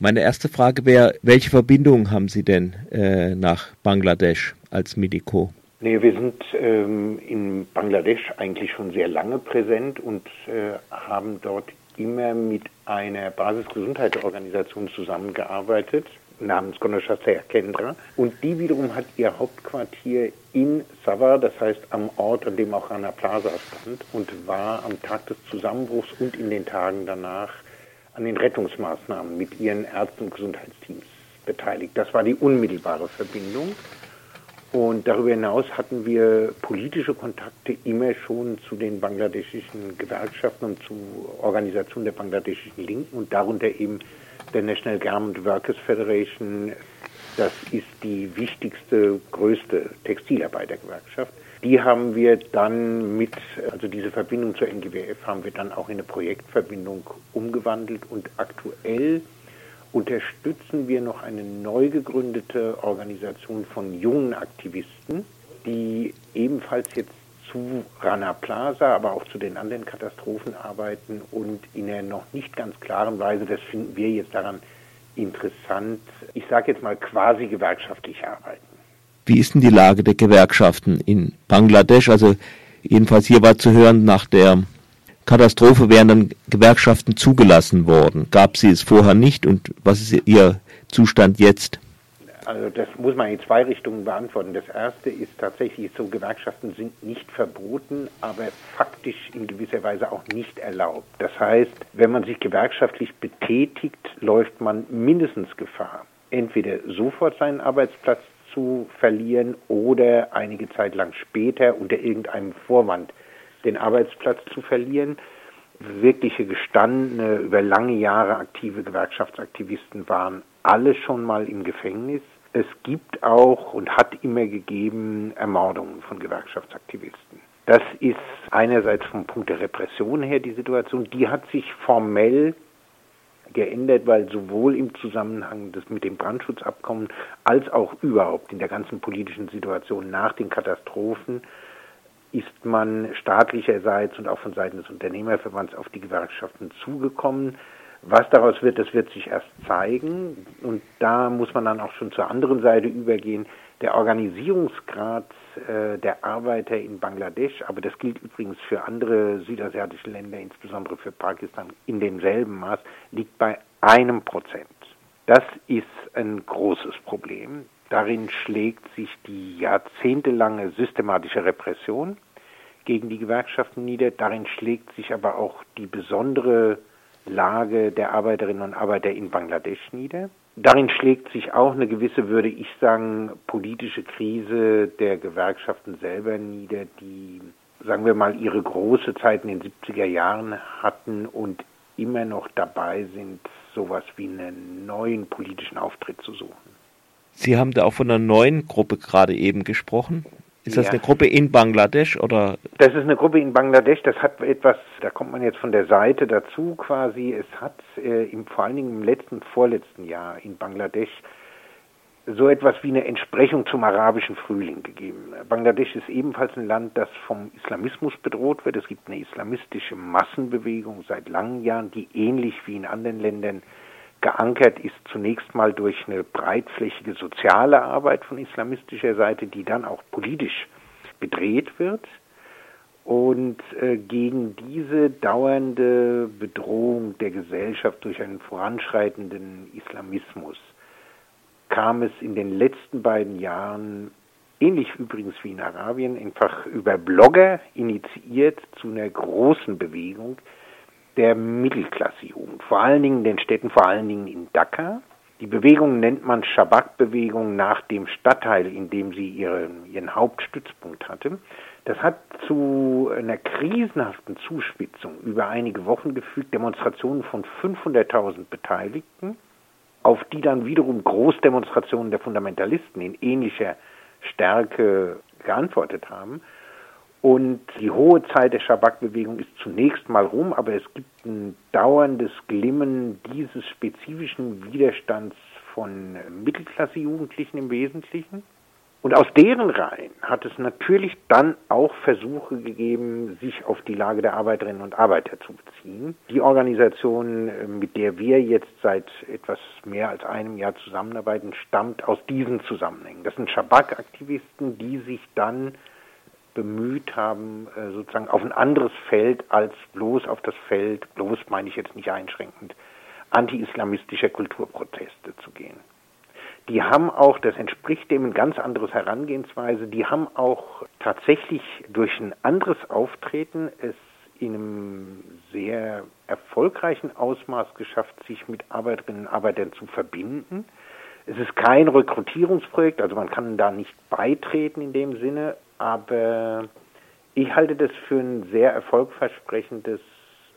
Meine erste Frage wäre, welche Verbindungen haben Sie denn äh, nach Bangladesch als Medico? Nee, wir sind ähm, in Bangladesch eigentlich schon sehr lange präsent und äh, haben dort immer mit einer Basisgesundheitsorganisation zusammengearbeitet, namens Gonashasaya Kendra. Und die wiederum hat ihr Hauptquartier in Savar, das heißt am Ort, an dem auch Rana Plaza stand, und war am Tag des Zusammenbruchs und in den Tagen danach an den Rettungsmaßnahmen mit ihren Ärzten und Gesundheitsteams beteiligt. Das war die unmittelbare Verbindung. Und darüber hinaus hatten wir politische Kontakte immer schon zu den bangladeschischen Gewerkschaften und zu Organisationen der bangladeschischen Linken und darunter eben der National Garment Workers Federation. Das ist die wichtigste, größte Textilarbeitergewerkschaft. Die haben wir dann mit, also diese Verbindung zur NGWF haben wir dann auch in eine Projektverbindung umgewandelt und aktuell unterstützen wir noch eine neu gegründete Organisation von jungen Aktivisten, die ebenfalls jetzt zu Rana Plaza, aber auch zu den anderen Katastrophen arbeiten und in einer noch nicht ganz klaren Weise, das finden wir jetzt daran interessant, ich sage jetzt mal quasi gewerkschaftlich arbeiten. Wie ist denn die Lage der Gewerkschaften in Bangladesch? Also jedenfalls hier war zu hören, nach der Katastrophe wären dann Gewerkschaften zugelassen worden. Gab sie es vorher nicht und was ist ihr Zustand jetzt? Also das muss man in zwei Richtungen beantworten. Das erste ist tatsächlich so, Gewerkschaften sind nicht verboten, aber faktisch in gewisser Weise auch nicht erlaubt. Das heißt, wenn man sich gewerkschaftlich betätigt, läuft man mindestens Gefahr, entweder sofort seinen Arbeitsplatz zu verlieren oder einige Zeit lang später unter irgendeinem Vorwand den Arbeitsplatz zu verlieren. Wirkliche gestandene, über lange Jahre aktive Gewerkschaftsaktivisten waren alle schon mal im Gefängnis. Es gibt auch und hat immer gegeben Ermordungen von Gewerkschaftsaktivisten. Das ist einerseits vom Punkt der Repression her die Situation. Die hat sich formell geändert, weil sowohl im Zusammenhang des, mit dem Brandschutzabkommen als auch überhaupt in der ganzen politischen Situation nach den Katastrophen ist man staatlicherseits und auch von Seiten des Unternehmerverbands auf die Gewerkschaften zugekommen. Was daraus wird, das wird sich erst zeigen. Und da muss man dann auch schon zur anderen Seite übergehen. Der Organisierungsgrad äh, der Arbeiter in Bangladesch, aber das gilt übrigens für andere südasiatische Länder, insbesondere für Pakistan, in demselben Maß, liegt bei einem Prozent. Das ist ein großes Problem. Darin schlägt sich die jahrzehntelange systematische Repression gegen die Gewerkschaften nieder. Darin schlägt sich aber auch die besondere Lage der Arbeiterinnen und Arbeiter in Bangladesch nieder. Darin schlägt sich auch eine gewisse, würde ich sagen, politische Krise der Gewerkschaften selber nieder, die, sagen wir mal, ihre große Zeit in den 70er Jahren hatten und immer noch dabei sind, sowas wie einen neuen politischen Auftritt zu suchen. Sie haben da auch von einer neuen Gruppe gerade eben gesprochen. Ist das ja. eine Gruppe in Bangladesch oder? Das ist eine Gruppe in Bangladesch. Das hat etwas, da kommt man jetzt von der Seite dazu quasi. Es hat äh, im, vor allen Dingen im letzten, vorletzten Jahr in Bangladesch so etwas wie eine Entsprechung zum arabischen Frühling gegeben. Bangladesch ist ebenfalls ein Land, das vom Islamismus bedroht wird. Es gibt eine islamistische Massenbewegung seit langen Jahren, die ähnlich wie in anderen Ländern geankert ist zunächst mal durch eine breitflächige soziale Arbeit von islamistischer Seite, die dann auch politisch gedreht wird. Und äh, gegen diese dauernde Bedrohung der Gesellschaft durch einen voranschreitenden Islamismus kam es in den letzten beiden Jahren, ähnlich übrigens wie in Arabien, einfach über Blogger initiiert zu einer großen Bewegung, der Mittelklassejugend, vor allen Dingen in den Städten, vor allen Dingen in Dhaka. Die Bewegung nennt man Shabak-Bewegung nach dem Stadtteil, in dem sie ihren, ihren Hauptstützpunkt hatte. Das hat zu einer krisenhaften Zuspitzung über einige Wochen geführt, Demonstrationen von 500.000 Beteiligten, auf die dann wiederum Großdemonstrationen der Fundamentalisten in ähnlicher Stärke geantwortet haben. Und die hohe Zeit der Schabak-Bewegung ist zunächst mal rum, aber es gibt ein dauerndes Glimmen dieses spezifischen Widerstands von Mittelklasse-Jugendlichen im Wesentlichen. Und aus deren Reihen hat es natürlich dann auch Versuche gegeben, sich auf die Lage der Arbeiterinnen und Arbeiter zu beziehen. Die Organisation, äh, mit der wir jetzt seit etwas mehr als einem Jahr zusammenarbeiten, stammt aus diesen Zusammenhängen. Das sind Schabak-Aktivisten, die sich dann bemüht haben, äh, sozusagen auf ein anderes Feld als bloß auf das Feld, bloß meine ich jetzt nicht einschränkend, anti-islamistischer Kulturproteste zu gehen die haben auch, das entspricht dem ein ganz anderes Herangehensweise, die haben auch tatsächlich durch ein anderes Auftreten es in einem sehr erfolgreichen Ausmaß geschafft, sich mit Arbeiterinnen und Arbeitern zu verbinden. Es ist kein Rekrutierungsprojekt, also man kann da nicht beitreten in dem Sinne, aber ich halte das für ein sehr erfolgversprechendes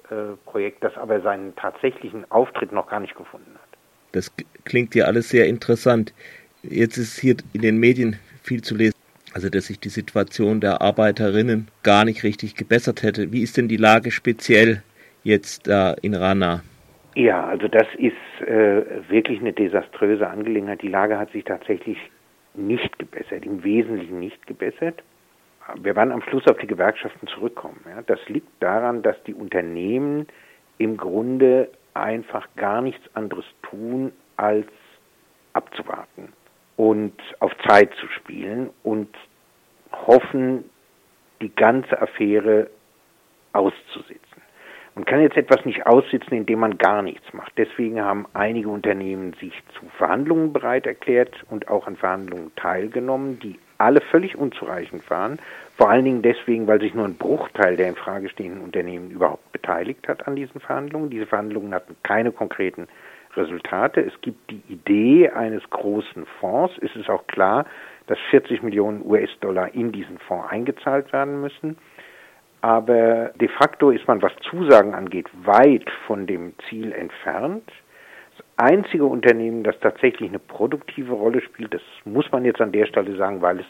äh, Projekt, das aber seinen tatsächlichen Auftritt noch gar nicht gefunden hat. Das klingt ja alles sehr interessant. Jetzt ist hier in den Medien viel zu lesen, also dass sich die Situation der Arbeiterinnen gar nicht richtig gebessert hätte. Wie ist denn die Lage speziell jetzt da in Rana? Ja, also das ist äh, wirklich eine desaströse Angelegenheit. Die Lage hat sich tatsächlich nicht gebessert, im Wesentlichen nicht gebessert. Wir werden am Schluss auf die Gewerkschaften zurückkommen. Ja. Das liegt daran, dass die Unternehmen im Grunde einfach gar nichts anderes tun, als abzuwarten und auf Zeit zu spielen und hoffen, die ganze Affäre auszusitzen. Man kann jetzt etwas nicht aussitzen, indem man gar nichts macht. Deswegen haben einige Unternehmen sich zu Verhandlungen bereit erklärt und auch an Verhandlungen teilgenommen, die alle völlig unzureichend waren. Vor allen Dingen deswegen, weil sich nur ein Bruchteil der in Frage stehenden Unternehmen überhaupt beteiligt hat an diesen Verhandlungen. Diese Verhandlungen hatten keine konkreten Resultate. Es gibt die Idee eines großen Fonds. Es ist auch klar, dass 40 Millionen US-Dollar in diesen Fonds eingezahlt werden müssen. Aber de facto ist man, was Zusagen angeht, weit von dem Ziel entfernt. Einzige Unternehmen, das tatsächlich eine produktive Rolle spielt, das muss man jetzt an der Stelle sagen, weil es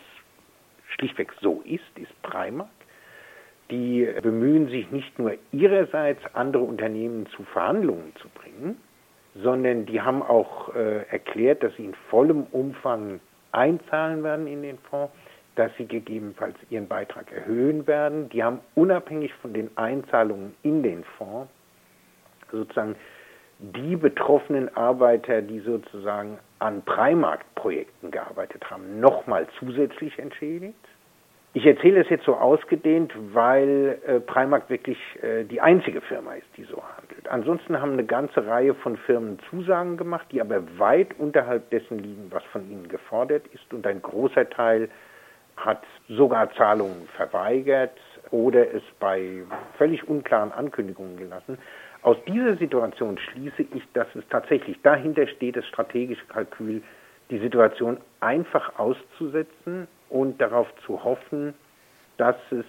schlichtweg so ist, ist Primark. Die bemühen sich nicht nur ihrerseits, andere Unternehmen zu Verhandlungen zu bringen, sondern die haben auch äh, erklärt, dass sie in vollem Umfang einzahlen werden in den Fonds, dass sie gegebenenfalls ihren Beitrag erhöhen werden. Die haben unabhängig von den Einzahlungen in den Fonds sozusagen die betroffenen Arbeiter, die sozusagen an Primark-Projekten gearbeitet haben, nochmal zusätzlich entschädigt. Ich erzähle es jetzt so ausgedehnt, weil äh, Primark wirklich äh, die einzige Firma ist, die so handelt. Ansonsten haben eine ganze Reihe von Firmen Zusagen gemacht, die aber weit unterhalb dessen liegen, was von ihnen gefordert ist. Und ein großer Teil hat sogar Zahlungen verweigert oder es bei völlig unklaren Ankündigungen gelassen. Aus dieser Situation schließe ich, dass es tatsächlich dahinter steht, das strategische Kalkül, die Situation einfach auszusetzen und darauf zu hoffen, dass es,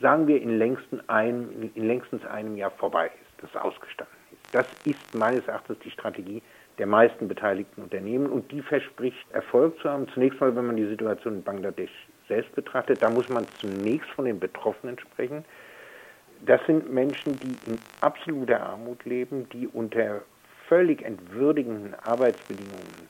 sagen wir, in, längsten ein, in längstens einem Jahr vorbei ist, dass es ausgestanden ist. Das ist meines Erachtens die Strategie der meisten beteiligten Unternehmen und die verspricht Erfolg zu haben. Zunächst mal, wenn man die Situation in Bangladesch selbst betrachtet, da muss man zunächst von den Betroffenen sprechen. Das sind Menschen, die in absoluter Armut leben, die unter völlig entwürdigenden Arbeitsbedingungen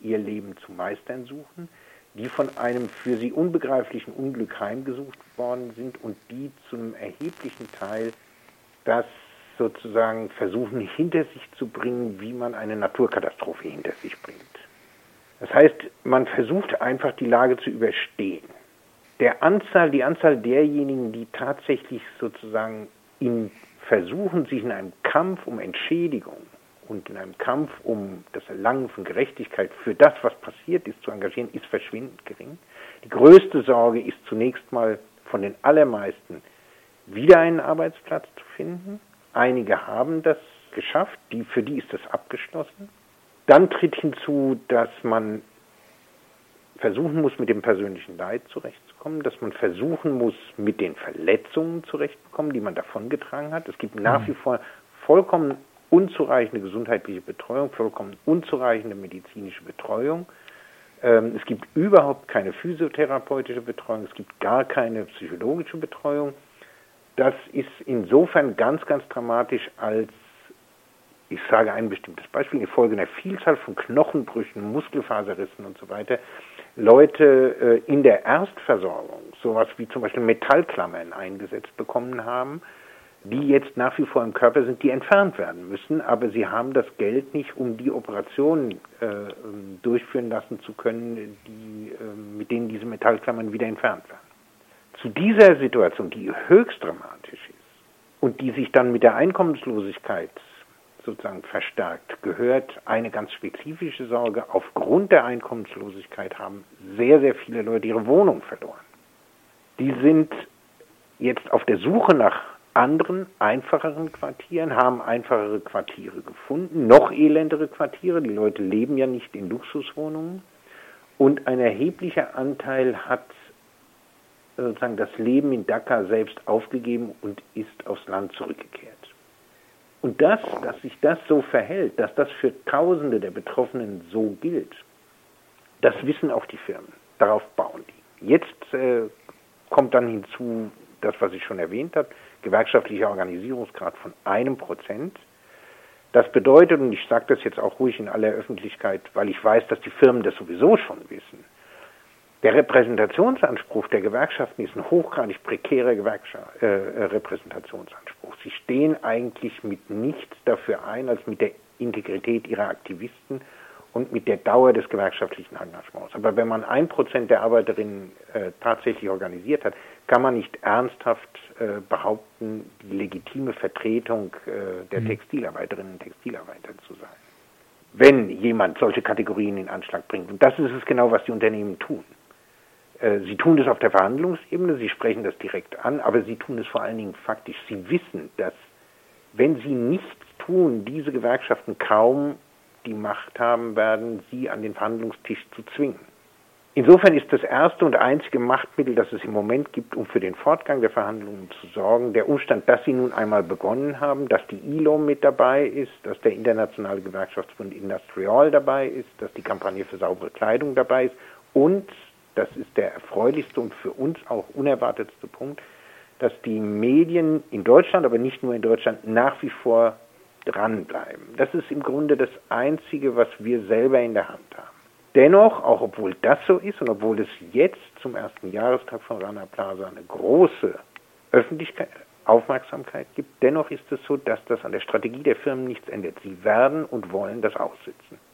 ihr Leben zu meistern suchen, die von einem für sie unbegreiflichen Unglück heimgesucht worden sind und die zum erheblichen Teil das sozusagen versuchen hinter sich zu bringen, wie man eine Naturkatastrophe hinter sich bringt. Das heißt, man versucht einfach die Lage zu überstehen der Anzahl, die Anzahl derjenigen, die tatsächlich sozusagen in versuchen, sich in einem Kampf um Entschädigung und in einem Kampf um das Erlangen von Gerechtigkeit für das, was passiert ist, zu engagieren, ist verschwindend gering. Die größte Sorge ist zunächst mal von den allermeisten wieder einen Arbeitsplatz zu finden. Einige haben das geschafft, die, für die ist das abgeschlossen. Dann tritt hinzu, dass man versuchen muss, mit dem persönlichen Leid zurechtzukommen, dass man versuchen muss, mit den Verletzungen zurechtzukommen, die man davongetragen hat. Es gibt nach mhm. wie vor vollkommen unzureichende gesundheitliche Betreuung, vollkommen unzureichende medizinische Betreuung. Ähm, es gibt überhaupt keine physiotherapeutische Betreuung, es gibt gar keine psychologische Betreuung. Das ist insofern ganz, ganz dramatisch, als ich sage ein bestimmtes Beispiel, infolge einer Vielzahl von Knochenbrüchen, Muskelfaserrissen und so weiter, Leute äh, in der Erstversorgung sowas wie zum Beispiel Metallklammern eingesetzt bekommen haben, die jetzt nach wie vor im Körper sind, die entfernt werden müssen, aber sie haben das Geld nicht, um die Operationen äh, ähm, durchführen lassen zu können, die, äh, mit denen diese Metallklammern wieder entfernt werden. Zu dieser Situation, die höchst dramatisch ist und die sich dann mit der Einkommenslosigkeit sozusagen verstärkt, gehört eine ganz spezifische Sorge. Aufgrund der Einkommenslosigkeit haben sehr, sehr viele Leute ihre Wohnung verloren. Die sind jetzt auf der Suche nach anderen, einfacheren Quartieren, haben einfachere Quartiere gefunden, noch elendere Quartiere. Die Leute leben ja nicht in Luxuswohnungen. Und ein erheblicher Anteil hat sozusagen das Leben in Dhaka selbst aufgegeben und ist aufs Land zurückgekehrt. Und das, dass sich das so verhält, dass das für Tausende der Betroffenen so gilt, das wissen auch die Firmen. Darauf bauen die. Jetzt äh, kommt dann hinzu das, was ich schon erwähnt habe, gewerkschaftlicher Organisierungsgrad von einem Prozent. Das bedeutet, und ich sage das jetzt auch ruhig in aller Öffentlichkeit, weil ich weiß, dass die Firmen das sowieso schon wissen, der Repräsentationsanspruch der Gewerkschaften ist ein hochgradig prekärer Gewerkschaft, äh, Repräsentationsanspruch. Sie stehen eigentlich mit nichts dafür ein, als mit der Integrität ihrer Aktivisten und mit der Dauer des gewerkschaftlichen Engagements. Aber wenn man ein Prozent der Arbeiterinnen äh, tatsächlich organisiert hat, kann man nicht ernsthaft äh, behaupten, die legitime Vertretung äh, der mhm. Textilarbeiterinnen und Textilarbeiter zu sein. Wenn jemand solche Kategorien in Anschlag bringt. Und das ist es genau, was die Unternehmen tun. Äh, sie tun das auf der Verhandlungsebene, sie sprechen das direkt an, aber sie tun es vor allen Dingen faktisch. Sie wissen, dass wenn sie nichts tun, diese Gewerkschaften kaum die Macht haben werden, sie an den Verhandlungstisch zu zwingen. Insofern ist das erste und einzige Machtmittel, das es im Moment gibt, um für den Fortgang der Verhandlungen zu sorgen, der Umstand, dass sie nun einmal begonnen haben, dass die ILO mit dabei ist, dass der Internationale Gewerkschaftsbund Industrial dabei ist, dass die Kampagne für saubere Kleidung dabei ist und, das ist der erfreulichste und für uns auch unerwartetste Punkt, dass die Medien in Deutschland, aber nicht nur in Deutschland, nach wie vor dranbleiben. Das ist im Grunde das Einzige, was wir selber in der Hand haben. Dennoch, auch obwohl das so ist und obwohl es jetzt zum ersten Jahrestag von Rana Plaza eine große Öffentlichkeit, Aufmerksamkeit gibt, dennoch ist es so, dass das an der Strategie der Firmen nichts ändert. Sie werden und wollen das aussitzen.